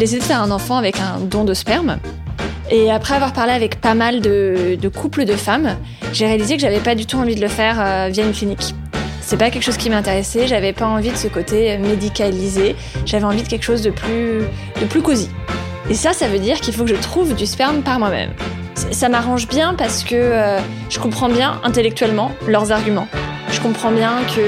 Décidé de faire un enfant avec un don de sperme. Et après avoir parlé avec pas mal de, couples de femmes, j'ai réalisé que j'avais pas du tout envie de le faire euh, via une clinique. C'est pas quelque chose qui m'intéressait, j'avais pas envie de ce côté médicalisé, j'avais envie de quelque chose de plus, de plus cosy. Et ça, ça veut dire qu'il faut que je trouve du sperme par moi-même. Ça m'arrange bien parce que euh, je comprends bien intellectuellement leurs arguments. Je comprends bien qu'il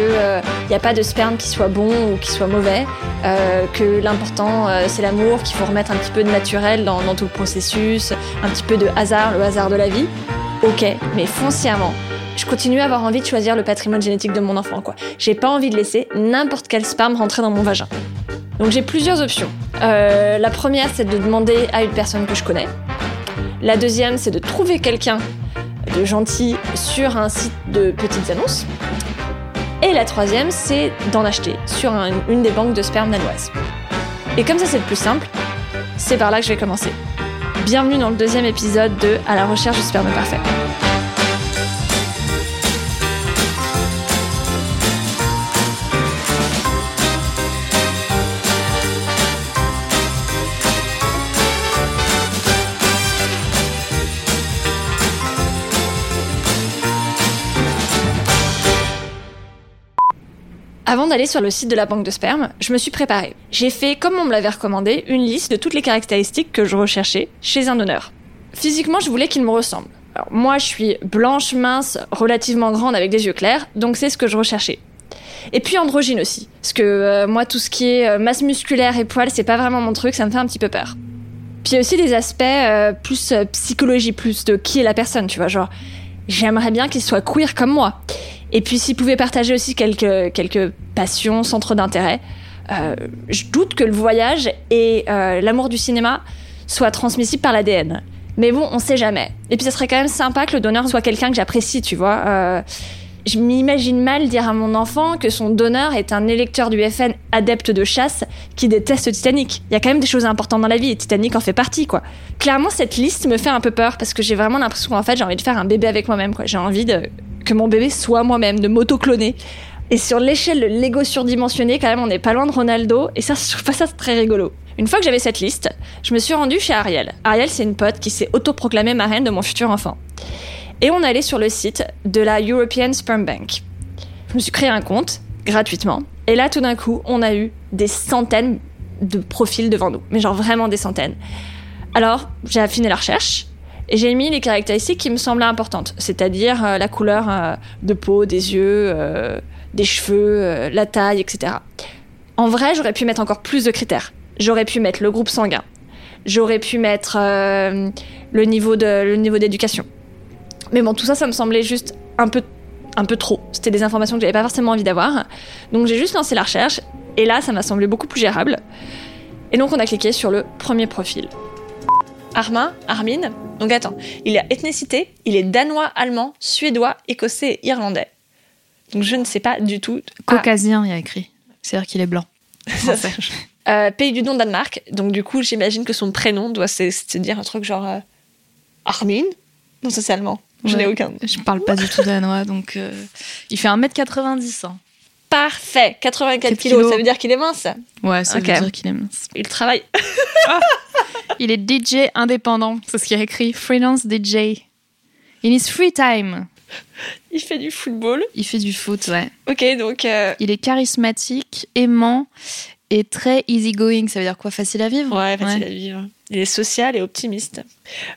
n'y a pas de sperme qui soit bon ou qui soit mauvais, euh, que l'important euh, c'est l'amour, qu'il faut remettre un petit peu de naturel dans, tout le processus, un petit peu de hasard, le hasard de la vie. Ok, mais foncièrement, je continue à avoir envie de choisir le patrimoine génétique de mon enfant. quoi. J'ai pas envie de laisser n'importe quel sperme rentrer dans mon vagin. Donc j'ai plusieurs options. Euh, la première, c'est de demander à une personne que je connais. La deuxième, c'est de trouver quelqu'un de gentil sur un site de petites annonces. Et la troisième, c'est d'en acheter sur un- une des banques de sperme danoises. Et comme ça, c'est le plus simple, c'est par là que je vais commencer. Bienvenue dans le deuxième épisode de À la recherche du sperme parfait. D'aller sur le site de la banque de sperme, je me suis préparée. J'ai fait, comme on me l'avait recommandé, une liste de toutes les caractéristiques que je recherchais chez un donneur. Physiquement, je voulais qu'il me ressemble. Alors, moi, je suis blanche, mince, relativement grande avec des yeux clairs, donc c'est ce que je recherchais. Et puis androgyne aussi, parce que euh, moi, tout ce qui est euh, masse musculaire et poils, c'est pas vraiment mon truc, ça me fait un petit peu peur. Puis il y a aussi des aspects euh, plus psychologie, plus de qui est la personne, tu vois, genre j'aimerais bien qu'il soit queer comme moi. Et puis s'il pouvait partager aussi quelques, quelques passions, centres d'intérêt. Euh, je doute que le voyage et euh, l'amour du cinéma soient transmissibles par l'ADN. Mais bon, on sait jamais. Et puis ça serait quand même sympa que le donneur soit quelqu'un que j'apprécie, tu vois. Euh, je m'imagine mal dire à mon enfant que son donneur est un électeur du FN adepte de chasse qui déteste Titanic. Il y a quand même des choses importantes dans la vie et Titanic en fait partie, quoi. Clairement, cette liste me fait un peu peur parce que j'ai vraiment l'impression qu'en fait, j'ai envie de faire un bébé avec moi-même, quoi. J'ai envie que mon bébé soit moi-même, de m'auto-cloner. Et sur l'échelle l'ego surdimensionné, quand même, on n'est pas loin de Ronaldo. Et ça, je trouve pas ça très rigolo. Une fois que j'avais cette liste, je me suis rendue chez Ariel. Ariel, c'est une pote qui s'est autoproclamée marraine de mon futur enfant. Et on allait sur le site de la European Sperm Bank. Je me suis créé un compte gratuitement. Et là, tout d'un coup, on a eu des centaines de profils devant nous. Mais genre vraiment des centaines. Alors, j'ai affiné la recherche et j'ai mis les caractéristiques qui me semblaient importantes, c'est-à-dire euh, la couleur euh, de peau, des yeux, euh, des cheveux, la taille, etc. En vrai, j'aurais pu mettre encore plus de critères. J'aurais pu mettre le groupe sanguin. J'aurais pu mettre le le niveau d'éducation. Mais bon, tout ça, ça me semblait juste un peu un peu trop. C'était des informations que j'avais pas forcément envie d'avoir. Donc j'ai juste lancé la recherche et là, ça m'a semblé beaucoup plus gérable. Et donc on a cliqué sur le premier profil. Armin, Armin. Donc attends, il a ethnicité, il est danois, allemand, suédois, écossais et irlandais. Donc je ne sais pas du tout. Ah, Caucasien, il y a écrit. C'est-à-dire qu'il est blanc. ça, ça. Euh, pays du nom Danemark. Donc du coup, j'imagine que son prénom doit se, se dire un truc genre euh, Armin. Non, ça c'est allemand. Je n'ai aucun. Je parle pas du tout danois, donc euh, il fait 1m90. hein. Parfait, 84 Quatre kilos, kilos. ça veut dire qu'il est mince. Ouais, ça Ok. veut dire qu'il est mince. Il travaille. Il est DJ indépendant. C'est ce qu'il a écrit. Freelance DJ. In his free time. Il fait du football. Il fait du foot, ouais. Ok, donc euh, Il est charismatique, aimant et très easygoing. Ça veut dire quoi? Facile à vivre? Ouais, facile à vivre. Il est social et optimiste.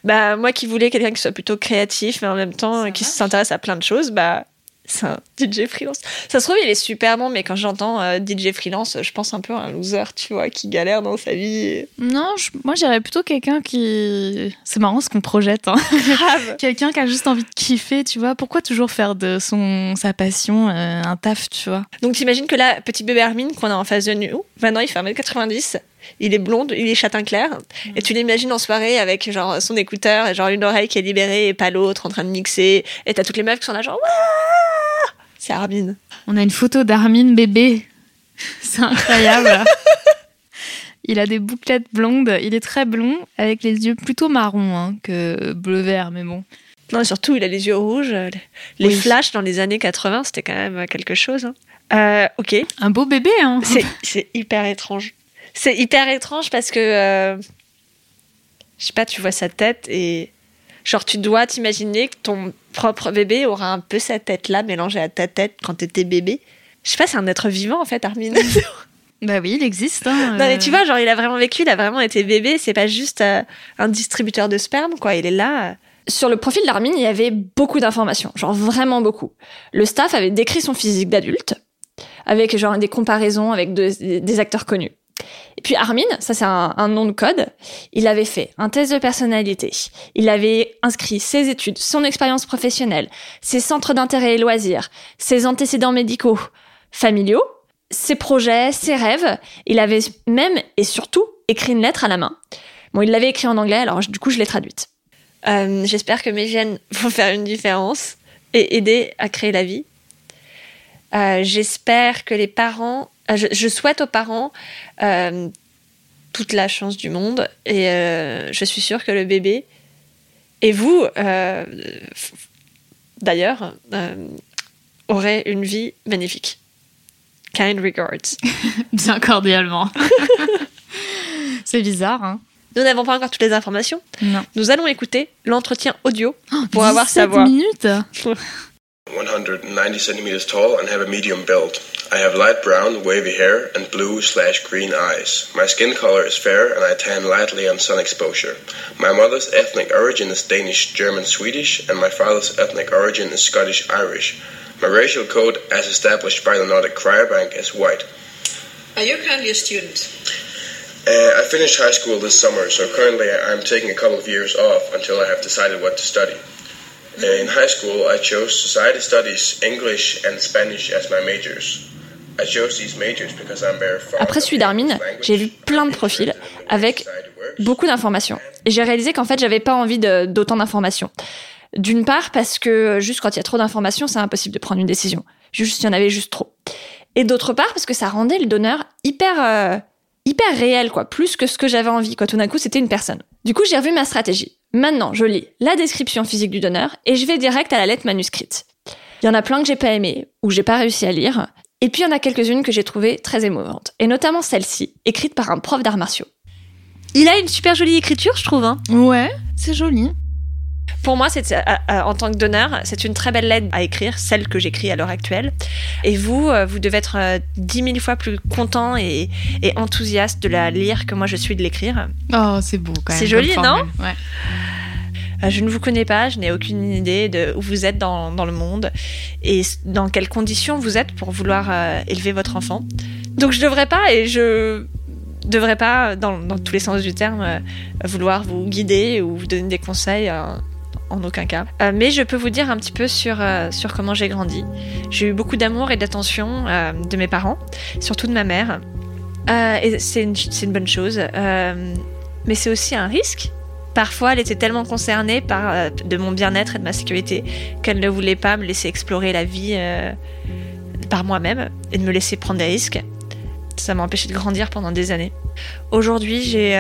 Bah moi qui voulais quelqu'un qui soit plutôt créatif mais en même temps qui s'intéresse à plein de choses, bah c'est un DJ freelance. Ça se trouve, il est super bon, mais quand j'entends euh, DJ freelance, je pense un peu à un loser, tu vois, qui galère dans sa vie. Non, je- moi j'irais plutôt quelqu'un qui. C'est marrant ce qu'on projette. Hein. Grave. quelqu'un qui a juste envie de kiffer, tu vois. Pourquoi toujours faire de son sa passion euh, un taf, tu vois? Donc t'imagines que là, petit bébé Armin qu'on a en face de nous, maintenant il fait 1m90, il est blond, il est châtain clair, et tu l'imagines en soirée avec genre son écouteur et genre une oreille qui est libérée et pas l'autre en train de mixer, et t'as toutes les meufs qui sont là genre Wouah C'est Armin. On a une photo d'Armin bébé. C'est incroyable. il a des bouclettes blondes. Il est très blond avec les yeux plutôt marrons hein, que bleu vert, mais bon. Non, et surtout, il a les yeux rouges. Les Oui. flashs dans les années 80, c'était quand même quelque chose. hein. Euh, ok, Un beau bébé, hein. c'est hyper étrange. C'est hyper étrange parce que, euh, je sais pas, tu vois sa tête et genre tu dois t'imaginer que ton propre bébé aura un peu sa tête là mélangée à ta tête quand t'étais bébé. Je sais pas, c'est un être vivant en fait, Armin. non Bah oui, il existe. Hein, mais euh. tu vois, genre il a vraiment vécu, il a vraiment été bébé. C'est pas juste euh, un distributeur de sperme, quoi. Il est là. euh. Sur le profil d'Armin, il y avait beaucoup d'informations, genre vraiment beaucoup. Le staff avait décrit son physique d'adulte, avec genre des comparaisons avec de- des acteurs connus. Et puis Armin, ça c'est un, nom de code, il avait fait un test de personnalité, il avait inscrit ses études, son expérience professionnelle, ses centres d'intérêt et loisirs, ses antécédents médicaux, familiaux, ses projets, ses rêves. Il avait même et surtout écrit une lettre à la main. Bon, il l'avait écrit en anglais, alors du coup je l'ai traduite. Euh, J'espère que mes gènes vont faire une différence et aider à créer la vie. Euh, J'espère que les parents, je, je souhaite aux parents euh, toute la chance du monde et euh, je suis sûre que le bébé et vous, euh, d'ailleurs, aurez une vie magnifique. Kind regards. Bien cordialement. c'est bizarre, hein. Nous n'avons pas encore toutes les informations. Non. Nous allons écouter l'entretien audio pour avoir 17 sa voix. minutes 190 centimeters tall and have a medium build. I have light brown, wavy hair and blue slash green eyes. My skin color is fair and I tan lightly on sun exposure. My mother's ethnic origin is Danish, German, Swedish, and my father's ethnic origin is Scottish Irish. My racial code, as established by the Nordic Cryobank, is white. Are you currently a student? Uh, I finished high school this summer, so currently I'm taking a couple of years off until I have decided what to study. Uh, In high school, I chose society studies, English, and Spanish as my majors. I chose these majors because I'm very fond Après of celui the d'Armin, language j'ai vu plein de and profils avec beaucoup d'informations. Et j'ai réalisé qu'en fait, j'avais pas envie d'autant d'informations. D'une part, parce que juste quand il y a trop d'informations, c'est impossible de prendre une décision. Juste, il y en avait juste trop. Et d'autre part, parce que ça rendait le donneur hyper, euh, hyper réel, quoi. Plus que ce que j'avais envie, quoi. Tout d'un coup, c'était une personne. Du coup, j'ai revu ma stratégie. Maintenant, je lis la description physique du donneur et je vais direct à la lettre manuscrite. Il y en a plein que j'ai pas aimé ou j'ai pas réussi à lire. Et puis il y en a quelques-unes que j'ai trouvées très émouvantes. Et notamment celle-ci, écrite par un prof d'arts martiaux. Il a une super jolie écriture, je trouve. hein. Ouais, c'est joli. Pour moi, c'est, euh, euh, en tant que donneur, c'est une très belle lettre à écrire, celle que j'écris à l'heure actuelle. Et vous, euh, vous devez être dix mille fois plus content et, et enthousiaste de la lire que moi je suis de l'écrire. Oh, c'est beau quand même. C'est joli, non. Ouais. Je ne vous connais pas, je n'ai aucune idée de où vous êtes dans, dans le monde et dans quelles conditions vous êtes pour vouloir euh, élever votre enfant. Donc je devrais pas et je devrais pas, dans, dans tous les sens du terme, euh, vouloir vous guider ou vous donner des conseils. euh, en aucun cas. Euh, mais je peux vous dire un petit peu sur, euh, sur comment j'ai grandi. J'ai eu beaucoup d'amour et d'attention euh, de mes parents, surtout de ma mère. Et c'est une, bonne chose. Mais c'est aussi un risque Parfois, elle était tellement concernée par de mon bien-être et de ma sécurité qu'elle ne voulait pas me laisser explorer la vie par moi-même et de me laisser prendre des risques. Ça m'a empêché de grandir pendant des années. Aujourd'hui, j'ai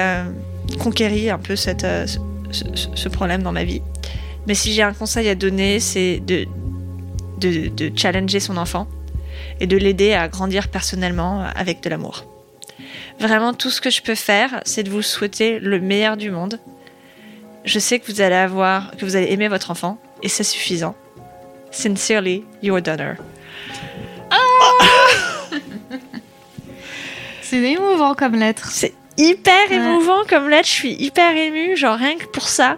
conquéri un peu cette, ce, problème dans ma vie. Mais si j'ai un conseil à donner, c'est de, de, de challenger son enfant et de l'aider à grandir personnellement avec de l'amour. Vraiment, tout ce que je peux faire, c'est de vous souhaiter le meilleur du monde je sais que vous allez avoir, que vous allez aimer votre enfant, et c'est suffisant. Sincerely, your donor. C'est émouvant comme lettre. C'est hyper Ouais. émouvant comme lettre, je suis hyper émue, genre rien que pour ça.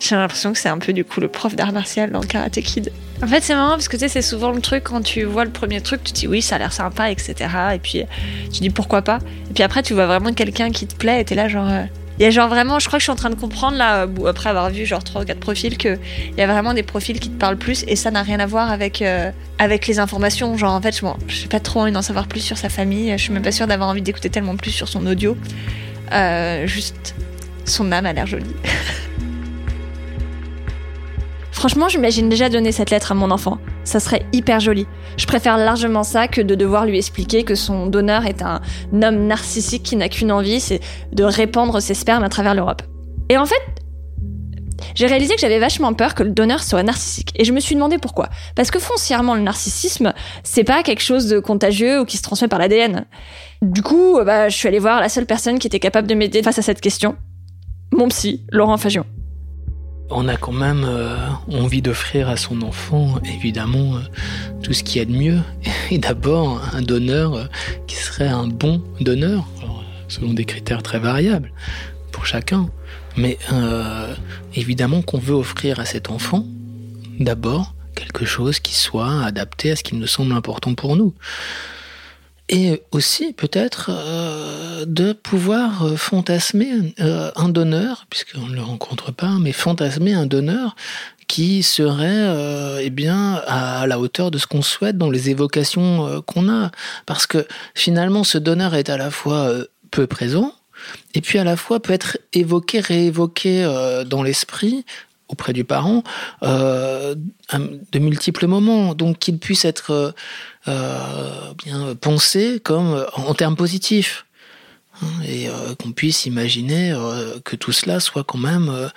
J'ai l'impression que c'est un peu du coup le prof d'art martial dans le Karate Kid. En fait, c'est marrant parce que tu sais, c'est souvent le truc quand tu vois le premier truc, tu te dis oui, ça a l'air sympa, etc. Et puis tu dis pourquoi pas? Et puis après, tu vois vraiment quelqu'un qui te plaît et t'es là, genre. Il y a genre vraiment, je crois que je suis en train de comprendre là, après avoir vu genre 3 ou 4 profils, qu'il y a vraiment des profils qui te parlent plus et ça n'a rien à voir avec, euh, avec les informations. Genre en fait, je n'ai pas trop envie d'en savoir plus sur sa famille, je suis même pas sûre d'avoir envie d'écouter tellement plus sur son audio. Euh, juste, son âme a l'air jolie. Franchement, j'imagine déjà donner cette lettre à mon enfant. Ça serait hyper joli. Je préfère largement ça que de devoir lui expliquer que son donneur est un homme narcissique qui n'a qu'une envie, c'est de répandre ses spermes à travers l'Europe. Et en fait, j'ai réalisé que j'avais vachement peur que le donneur soit narcissique. Et je me suis demandé pourquoi. Parce que foncièrement, le narcissisme, c'est pas quelque chose de contagieux ou qui se transmet par l'ADN. Du coup, bah, je suis allée voir la seule personne qui était capable de m'aider face à cette question. Mon psy, Laurent Fagion on a quand même euh, envie d'offrir à son enfant, évidemment, euh, tout ce qu'il y a de mieux. Et d'abord, un donneur euh, qui serait un bon donneur, selon des critères très variables pour chacun. Mais évidemment qu'on veut offrir à cet enfant, d'abord, quelque chose qui soit adapté à ce qui nous semble important pour nous et aussi peut-être euh, de pouvoir euh, fantasmer euh, un donneur, puisqu'on ne le rencontre pas, mais fantasmer un donneur qui serait eh bien à la hauteur de ce qu'on souhaite dans les évocations qu'on a, parce que finalement ce donneur est à la fois peu présent et puis à la fois peut être évoqué, réévoqué dans l'esprit auprès du parent de multiples moments, donc qu'il puisse être euh, bien penser comme euh, en termes positifs et euh, qu'on puisse imaginer que tout cela soit quand même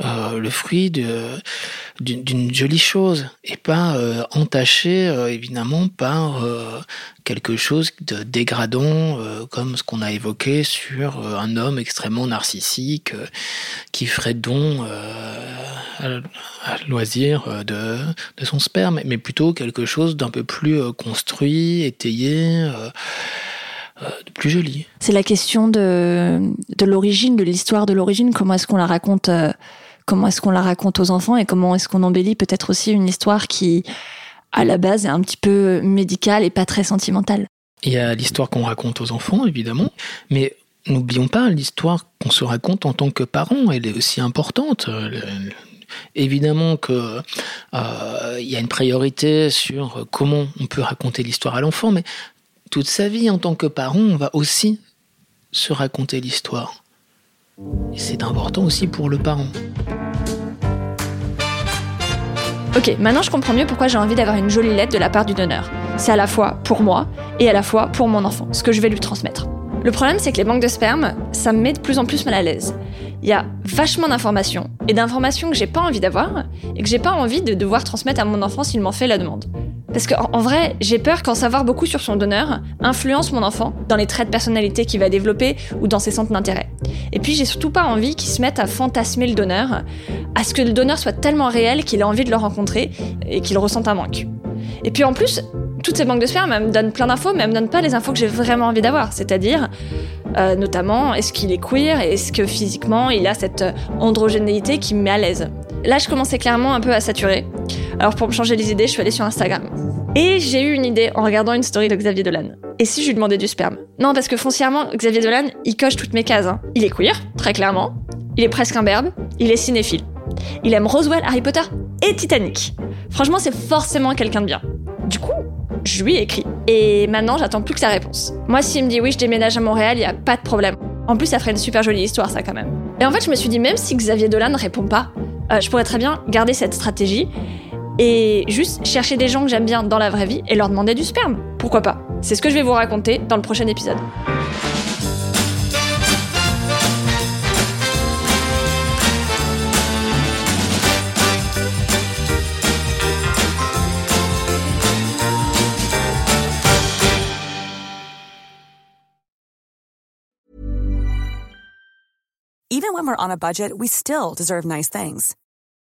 le fruit d'une jolie chose et pas entaché évidemment par quelque chose de dégradant comme ce qu'on a évoqué sur un homme extrêmement narcissique qui ferait don à, loisir euh, de, son sperme, mais plutôt quelque chose d'un peu plus euh, construit, étayé. Euh, plus joli. C'est la question de, de l'origine, de l'histoire de l'origine. Comment est-ce qu'on la raconte Comment est-ce qu'on la raconte aux enfants et comment est-ce qu'on embellit peut-être aussi une histoire qui, à la base, est un petit peu médicale et pas très sentimentale. Il y a l'histoire qu'on raconte aux enfants, évidemment, mais n'oublions pas l'histoire qu'on se raconte en tant que parent. Elle est aussi importante. Évidemment qu'il euh, y a une priorité sur comment on peut raconter l'histoire à l'enfant, mais toute sa vie en tant que parent, on va aussi se raconter l'histoire. C'est important aussi pour le parent. Ok, maintenant je comprends mieux pourquoi j'ai envie d'avoir une jolie lettre de la part du donneur. C'est à la fois pour moi et à la fois pour mon enfant, ce que je vais lui transmettre. Le problème, c'est que les banques de sperme, ça me met de plus en plus mal à l'aise. Il y a vachement d'informations, et d'informations que j'ai pas envie d'avoir, et que j'ai pas envie de devoir transmettre à mon enfant s'il m'en fait la demande. Parce qu'en en vrai, j'ai peur qu'en savoir beaucoup sur son donneur influence mon enfant dans les traits de personnalité qu'il va développer ou dans ses centres d'intérêt. Et puis j'ai surtout pas envie qu'il se mette à fantasmer le donneur, à ce que le donneur soit tellement réel qu'il ait envie de le rencontrer et qu'il ressente un manque. Et puis en plus, toutes ces banques de sperme me donnent plein d'infos, mais elles me donnent pas les infos que j'ai vraiment envie d'avoir. C'est-à-dire, euh, notamment, est-ce qu'il est queer et est-ce que physiquement il a cette euh, androgénéité qui me met à l'aise? Là, je commençais clairement un peu à saturer. Alors pour me changer les idées, je suis allée sur Instagram. Et j'ai eu une idée en regardant une story de Xavier Dolan. Et si je lui demandais du sperme? Non, parce que foncièrement, Xavier Dolan, il coche toutes mes cases. Hein. Il est queer, très clairement. Il est presque un berbe. Il est cinéphile. Il aime Roswell, Harry Potter et Titanic. Franchement, c'est forcément quelqu'un de bien. Du coup, je lui ai écrit. Et maintenant, j'attends plus que sa réponse. Moi, s'il me dit oui, je déménage à Montréal, il y a pas de problème. En plus, ça ferait une super jolie histoire, ça, quand même. Et en fait, je me suis dit, même si Xavier Dolan ne répond pas, euh, je pourrais très bien garder cette stratégie et juste chercher des gens que j'aime bien dans la vraie vie et leur demander du sperme. Pourquoi pas? C'est ce que je vais vous raconter dans le prochain épisode. Even when we're on a budget, we still deserve nice things.